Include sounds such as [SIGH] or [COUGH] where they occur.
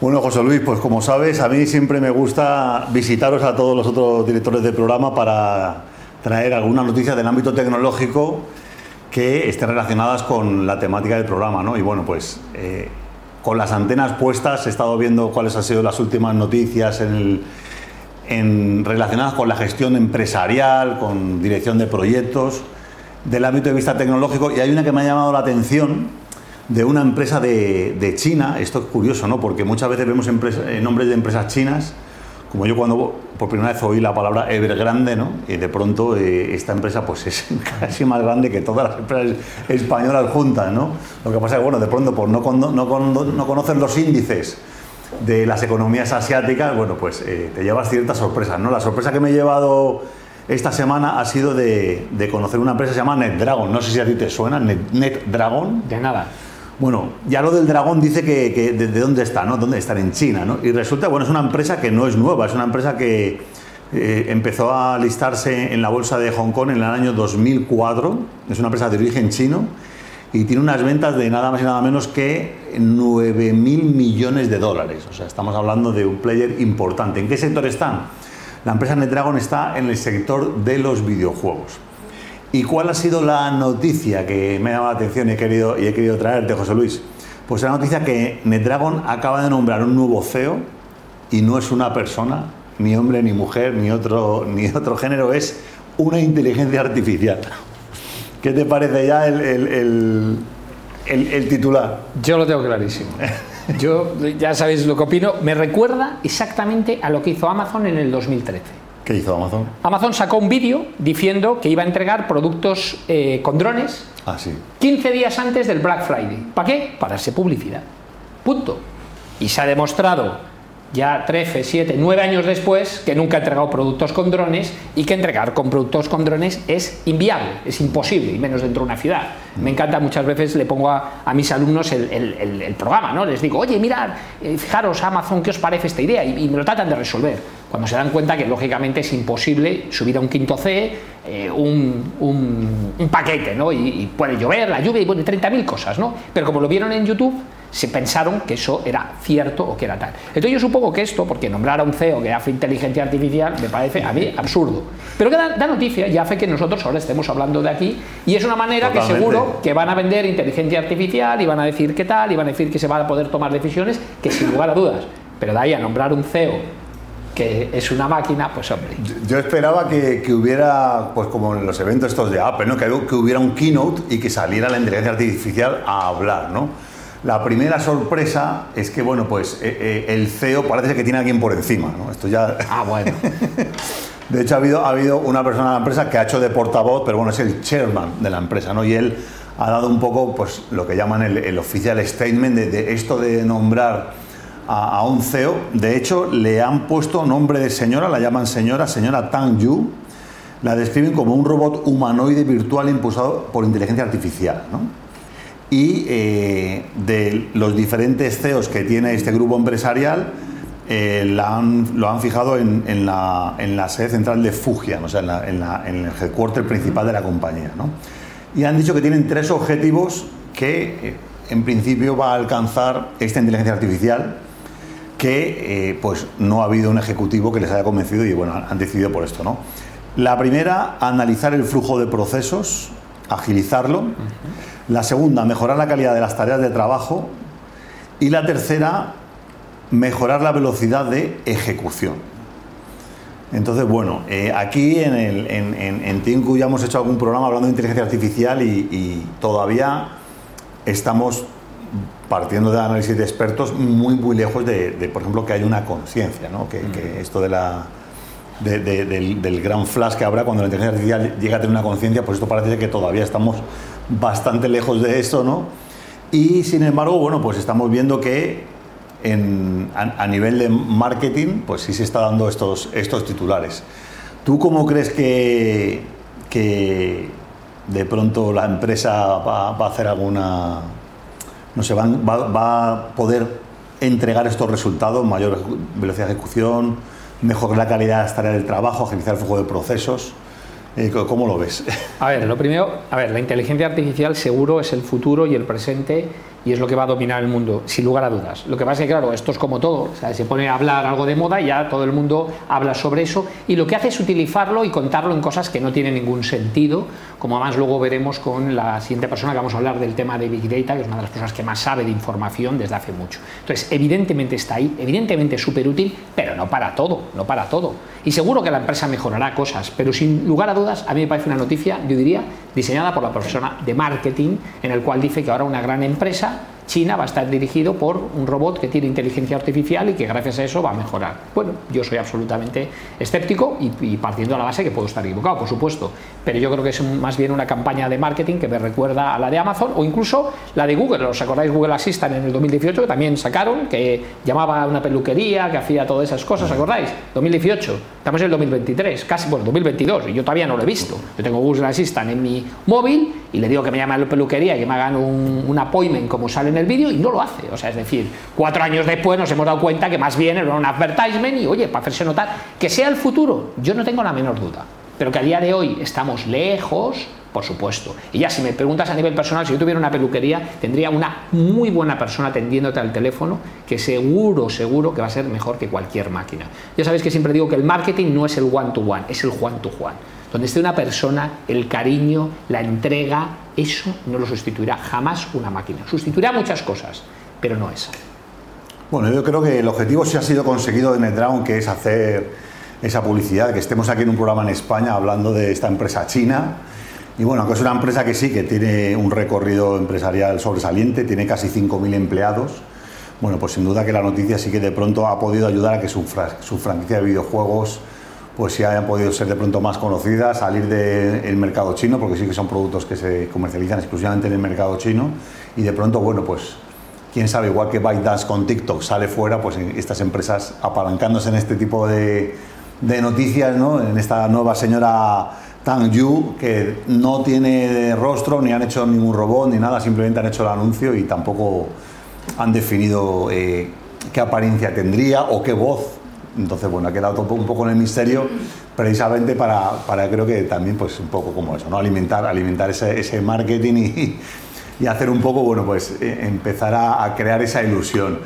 Bueno, José Luis, pues como sabes, a mí siempre me gusta visitaros a todos los otros directores del programa para traer alguna noticia del ámbito tecnológico que esté relacionadas con la temática del programa, ¿no? Y bueno, pues eh, con las antenas puestas he estado viendo cuáles han sido las últimas noticias en relacionadas con la gestión empresarial, con dirección de proyectos, del ámbito de vista tecnológico, y hay una que me ha llamado la atención, de una empresa de, China. Esto es curioso, ¿no? Porque muchas veces vemos eh, nombres de empresas chinas, como yo cuando por primera vez oí la palabra Evergrande, ¿no? Y de pronto eh, esta empresa pues [LAUGHS] es casi más grande que todas las empresas españolas juntas, ¿no? Lo que pasa es que, bueno, de pronto por no, no, no conocer los índices de las economías asiáticas, bueno, pues eh, te llevas ciertas sorpresas, ¿no? La sorpresa que me he llevado esta semana ha sido de, conocer una empresa que se llama NetDragon. No sé si a ti te suena, NetDragon. de nada. Bueno, ya lo del dragón dice que, de, dónde está, ¿no? ¿Dónde están? En China, ¿no? Y resulta, bueno, es una empresa que no es nueva, es una empresa que eh, empezó a listarse en la bolsa de Hong Kong en el año 2004, es una empresa de origen chino y tiene unas ventas de nada más y nada menos que 9 mil millones de dólares. O sea, estamos hablando de un player importante. ¿En qué sector están? La empresa NetDragon está en el sector de los videojuegos. ¿Y cuál ha sido la noticia que me ha llamado la atención y he querido, y he querido traerte, José Luis? Pues la noticia que NetDragon acaba de nombrar un nuevo CEO y no es una persona, ni hombre, ni mujer, ni otro, [LAUGHS] ni otro género, es una inteligencia artificial. [LAUGHS] ¿Qué te parece ya el, el titular? Yo lo tengo clarísimo. Yo, ya sabéis lo que opino, me recuerda exactamente a lo que hizo Amazon en el 2013. ¿Qué hizo Amazon? Amazon sacó un vídeo diciendo que iba a entregar productos eh, con drones ah, sí. 15 días antes del Black Friday. ¿Para qué? Para darse publicidad. Punto. Y se ha demostrado ya 13, 7, 9 años después que nunca ha entregado productos con drones y que entregar con productos con drones es inviable, es imposible, y menos dentro de una ciudad. Me encanta, muchas veces le pongo a, mis alumnos el, programa, ¿no? Les digo, oye, mirad, eh, fijaros Amazon, ¿qué os parece esta idea? Y, me lo tratan de resolver. Cuando se dan cuenta que lógicamente es imposible subir a un quinto C eh, un, paquete, ¿no? Y, puede llover, la lluvia y bueno, 30.000 cosas, ¿no? Pero como lo vieron en YouTube, se pensaron que eso era cierto o que era tal. Entonces yo supongo que esto, porque nombrar a un CEO que hace inteligencia artificial me parece a mí absurdo. Pero que da, noticia y hace que nosotros ahora estemos hablando de aquí y es una manera que seguro que van a vender inteligencia artificial y van a decir qué tal y van a decir que se van a poder tomar decisiones que sin lugar a dudas. Pero de ahí a nombrar un CEO que es una máquina, pues hombre. Yo esperaba que, hubiera, pues como en los eventos estos de Apple, ¿no? que, que hubiera un keynote y que saliera la inteligencia artificial a hablar, ¿no? La primera sorpresa es que, bueno, pues eh, eh, el CEO parece que tiene a alguien por encima, ¿no? Esto ya... Ah, bueno. [LAUGHS] de hecho, ha habido, ha habido una persona de la empresa que ha hecho de portavoz, pero bueno, es el chairman de la empresa, ¿no? Y él ha dado un poco, pues, lo que llaman el, el official statement de, esto de nombrar a, un CEO. De hecho, le han puesto nombre de señora, la llaman señora, señora Tang Yu. La describen como un robot humanoide virtual impulsado por inteligencia artificial, ¿no? y eh, de los diferentes CEOs que tiene este grupo empresarial, eh, lo han fijado en, la, sede central de Fugia, o sea, en, el headquarter principal de la compañía. Y han dicho que tienen tres objetivos que eh, en principio va a alcanzar esta inteligencia artificial, que pues no ha habido un ejecutivo que les haya convencido y bueno, han decidido por esto. ¿no? La primera, analizar el flujo de procesos, agilizarlo. La segunda, mejorar la calidad de las tareas de trabajo. Y la tercera, mejorar la velocidad de ejecución. Entonces, bueno, eh, aquí en, el, en, Tinku ya hemos hecho algún programa hablando de inteligencia artificial y, todavía estamos partiendo de análisis de expertos muy, muy lejos de, por ejemplo, que haya una conciencia, ¿no? que, mm. esto de la, del, del, gran flash que habrá cuando la inteligencia artificial llega a tener una conciencia, pues esto parece que todavía estamos bastante lejos de eso, ¿no? Y sin embargo, bueno, pues estamos viendo que a, nivel de marketing, pues sí se está dando estos, estos titulares. ¿Tú cómo crees que, que de pronto la empresa va, a hacer alguna, no sé, va, va, a poder entregar estos resultados, mayor velocidad de ejecución, mejorar la calidad de las tareas del trabajo, agilizar el flujo de procesos? Eh, ¿Cómo lo ves? A ver, lo primero, a ver, la inteligencia artificial seguro es el futuro y el presente y es lo que va a dominar el mundo, sin lugar a dudas. Lo que pasa es que, claro, esto es como todo, se pone a hablar algo de moda y ya todo el mundo habla sobre eso y lo que hace es utilizarlo y contarlo en cosas que no tienen ningún sentido, como además luego veremos con la siguiente persona que vamos a hablar del tema de Big Data, que es una de las personas que más sabe de información desde hace mucho. Entonces, evidentemente está ahí, evidentemente es súper útil, pero no para todo, no para todo. Y seguro que la empresa mejorará cosas, pero sin lugar a dudas, a mí me parece una noticia, yo diría, diseñada por la persona de marketing, en el cual dice que ahora una gran empresa tá? China va a estar dirigido por un robot que tiene inteligencia artificial y que gracias a eso va a mejorar. Bueno, yo soy absolutamente escéptico y, partiendo de la base que puedo estar equivocado, por supuesto, pero yo creo que es más bien una campaña de marketing que me recuerda a la de Amazon o incluso la de Google. ¿Os acordáis Google Assistant en el 2018 que también sacaron, que llamaba a una peluquería, que hacía todas esas cosas, ¿acordáis? 2018, estamos en el 2023, casi, bueno, 2022, y yo todavía no lo he visto. Yo tengo Google Assistant en mi móvil y le digo que me llame a la peluquería y que me hagan un, un appointment como sale en el vídeo y no lo hace. O sea, es decir, cuatro años después nos hemos dado cuenta que más bien era un advertisement y oye, para hacerse notar que sea el futuro, yo no tengo la menor duda. Pero que a día de hoy estamos lejos, por supuesto. Y ya si me preguntas a nivel personal, si yo tuviera una peluquería, tendría una muy buena persona atendiéndote al teléfono que seguro, seguro que va a ser mejor que cualquier máquina. Ya sabéis que siempre digo que el marketing no es el one to one, es el one to one. Donde esté una persona, el cariño, la entrega, eso no lo sustituirá jamás una máquina. Sustituirá muchas cosas, pero no esa. Bueno, yo creo que el objetivo sí ha sido conseguido de NetDrown, que es hacer esa publicidad, que estemos aquí en un programa en España hablando de esta empresa china. Y bueno, que es una empresa que sí, que tiene un recorrido empresarial sobresaliente, tiene casi 5.000 empleados. Bueno, pues sin duda que la noticia sí que de pronto ha podido ayudar a que su franquicia de videojuegos pues sí hayan podido ser de pronto más conocidas, salir del mercado chino, porque sí que son productos que se comercializan exclusivamente en el mercado chino, y de pronto, bueno, pues quién sabe, igual que ByteDance con TikTok sale fuera, pues estas empresas apalancándose en este tipo de, de noticias, ¿no? en esta nueva señora Tang Yu, que no tiene rostro, ni han hecho ningún robot, ni nada, simplemente han hecho el anuncio y tampoco han definido eh, qué apariencia tendría o qué voz entonces, bueno, ha quedado un poco en el misterio precisamente para, para, creo que también, pues un poco como eso, ¿no? Alimentar, alimentar ese, ese marketing y, y, hacer un poco, bueno, pues eh, empezar a, a crear esa ilusión.